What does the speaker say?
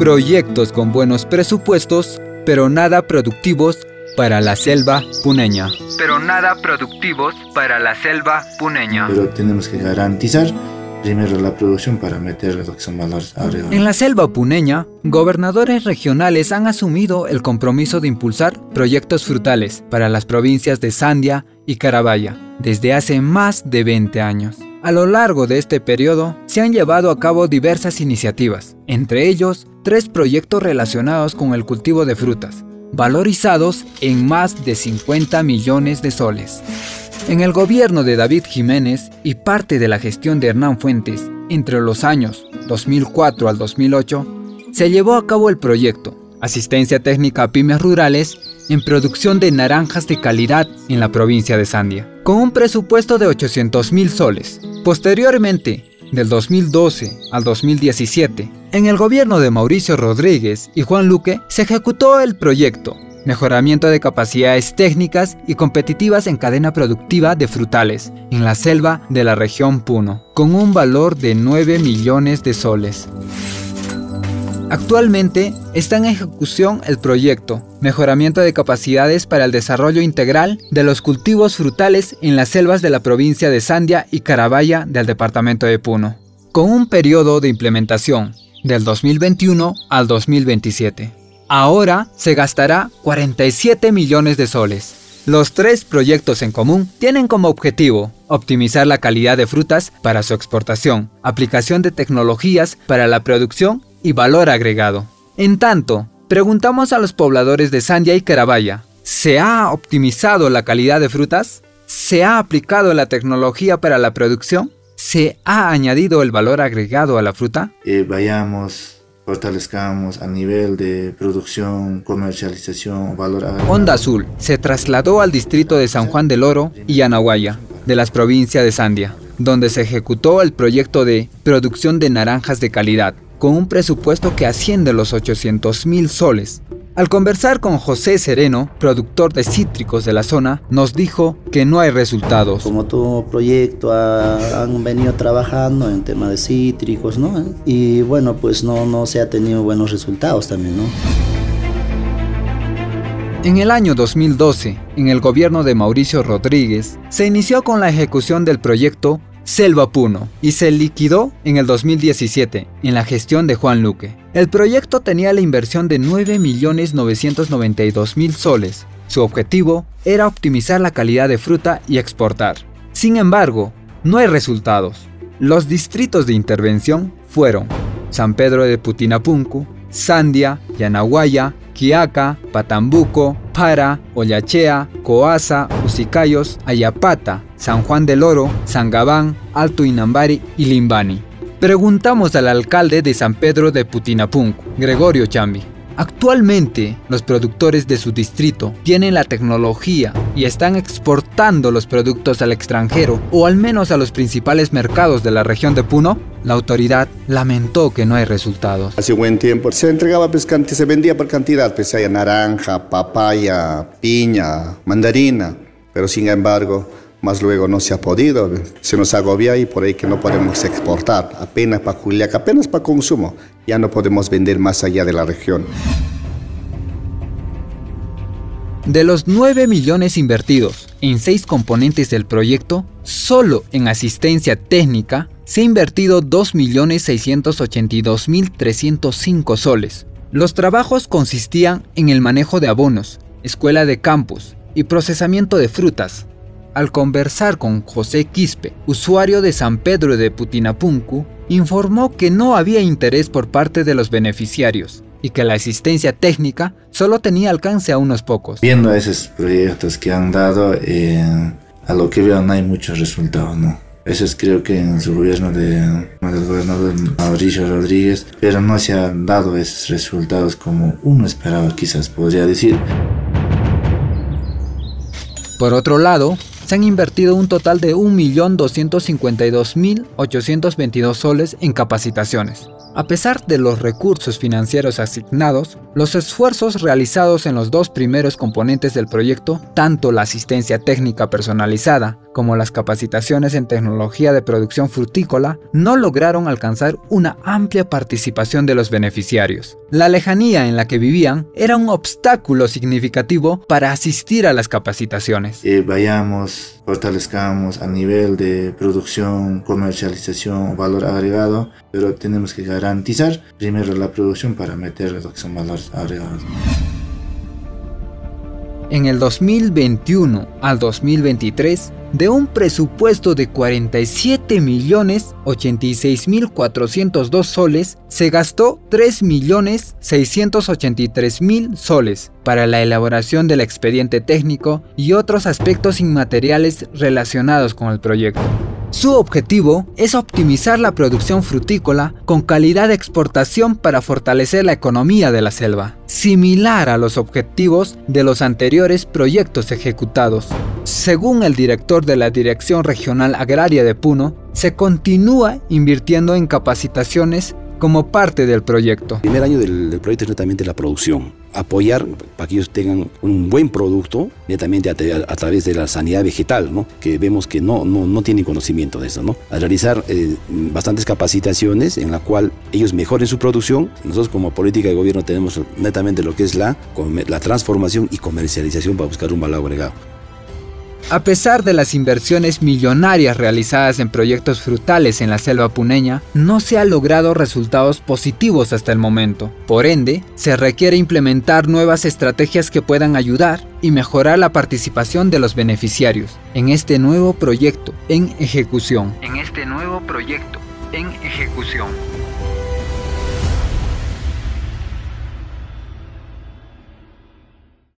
Proyectos con buenos presupuestos, pero nada productivos para la selva puneña. Pero nada productivos para la selva puneña. Pero tenemos que garantizar primero la producción para meter lo que son valores agregados. En la selva puneña, gobernadores regionales han asumido el compromiso de impulsar proyectos frutales para las provincias de Sandia y Carabaya desde hace más de 20 años. A lo largo de este periodo se han llevado a cabo diversas iniciativas, entre ellos tres proyectos relacionados con el cultivo de frutas, valorizados en más de 50 millones de soles. En el gobierno de David Jiménez y parte de la gestión de Hernán Fuentes, entre los años 2004 al 2008, se llevó a cabo el proyecto Asistencia Técnica a Pymes Rurales en producción de naranjas de calidad en la provincia de Sandia, con un presupuesto de 800 mil soles. Posteriormente, del 2012 al 2017, en el gobierno de Mauricio Rodríguez y Juan Luque se ejecutó el proyecto mejoramiento de capacidades técnicas y competitivas en cadena productiva de frutales en la selva de la región Puno, con un valor de 9 millones de soles. Actualmente está en ejecución el proyecto Mejoramiento de capacidades para el desarrollo integral de los cultivos frutales en las selvas de la provincia de Sandia y Carabaya del departamento de Puno, con un periodo de implementación del 2021 al 2027. Ahora se gastará 47 millones de soles. Los tres proyectos en común tienen como objetivo optimizar la calidad de frutas para su exportación, aplicación de tecnologías para la producción y valor agregado. En tanto, preguntamos a los pobladores de Sandia y Carabaya, ¿se ha optimizado la calidad de frutas? ¿Se ha aplicado la tecnología para la producción? ¿Se ha añadido el valor agregado a la fruta? Eh, vayamos fortalezcamos a nivel de producción, comercialización, valor agregado. Onda Azul se trasladó al distrito de San Juan del Oro y Anahuaya, de las provincias de Sandia, donde se ejecutó el proyecto de producción de naranjas de calidad, con un presupuesto que asciende a los 800 mil soles, al conversar con José Sereno, productor de cítricos de la zona, nos dijo que no hay resultados. Como todo proyecto han venido trabajando en tema de cítricos, ¿no? Y bueno, pues no, no se ha tenido buenos resultados también, ¿no? En el año 2012, en el gobierno de Mauricio Rodríguez, se inició con la ejecución del proyecto Selva Puno y se liquidó en el 2017 en la gestión de Juan Luque. El proyecto tenía la inversión de 9.992.000 soles. Su objetivo era optimizar la calidad de fruta y exportar. Sin embargo, no hay resultados. Los distritos de intervención fueron San Pedro de Putinapuncu, Sandia, Yanahuaya, Quiaca, Patambuco, Para, Ollachea, Coasa, Usicayos, Ayapata, San Juan del Oro, Sangabán, Alto Inambari y Limbani. Preguntamos al alcalde de San Pedro de Putinapunco, Gregorio Chambi. Actualmente, los productores de su distrito tienen la tecnología y están exportando los productos al extranjero o al menos a los principales mercados de la región de Puno. La autoridad lamentó que no hay resultados. Hace buen tiempo se entregaba pues, se vendía por cantidad, pues hay naranja, papaya, piña, mandarina, pero sin embargo más luego no se ha podido, se nos agobia y por ahí que no podemos exportar, apenas para Juliaca, apenas para consumo, ya no podemos vender más allá de la región. De los 9 millones invertidos en seis componentes del proyecto, solo en asistencia técnica se ha invertido 2.682.305 soles. Los trabajos consistían en el manejo de abonos, escuela de campus y procesamiento de frutas, al conversar con José Quispe, usuario de San Pedro de Putinapuncu, informó que no había interés por parte de los beneficiarios y que la asistencia técnica solo tenía alcance a unos pocos. Viendo esos proyectos que han dado, eh, a lo que veo no hay muchos resultados, ¿no? Eso es creo que en su gobierno de, del gobernador Mauricio Rodríguez, pero no se han dado esos resultados como uno esperaba quizás podría decir. Por otro lado, se han invertido un total de 1.252.822 soles en capacitaciones. A pesar de los recursos financieros asignados, los esfuerzos realizados en los dos primeros componentes del proyecto, tanto la asistencia técnica personalizada como las capacitaciones en tecnología de producción frutícola, no lograron alcanzar una amplia participación de los beneficiarios. La lejanía en la que vivían era un obstáculo significativo para asistir a las capacitaciones. Vayamos, fortalezcamos a nivel de producción, comercialización, valor agregado, pero tenemos que garantizar primero la producción para meter lo que son valores agregados. En el 2021 al 2023, de un presupuesto de 47 millones 86 mil 402 soles, se gastó 3 millones 683 mil soles para la elaboración del expediente técnico y otros aspectos inmateriales relacionados con el proyecto. Su objetivo es optimizar la producción frutícola con calidad de exportación para fortalecer la economía de la selva, similar a los objetivos de los anteriores proyectos ejecutados. Según el director de la Dirección Regional Agraria de Puno, se continúa invirtiendo en capacitaciones como parte del proyecto. El primer año del, proyecto es netamente la producción. Apoyar para que ellos tengan un buen producto, netamente a, través de la sanidad vegetal, ¿no? que vemos que no, no, no tienen conocimiento de eso. ¿no? A realizar eh, bastantes capacitaciones en la cual ellos mejoren su producción. Nosotros como política de gobierno tenemos netamente lo que es la, la transformación y comercialización para buscar un valor agregado. A pesar de las inversiones millonarias realizadas en proyectos frutales en la selva puneña, no se han logrado resultados positivos hasta el momento. Por ende, se requiere implementar nuevas estrategias que puedan ayudar y mejorar la participación de los beneficiarios en este nuevo proyecto en ejecución. En este nuevo proyecto en ejecución.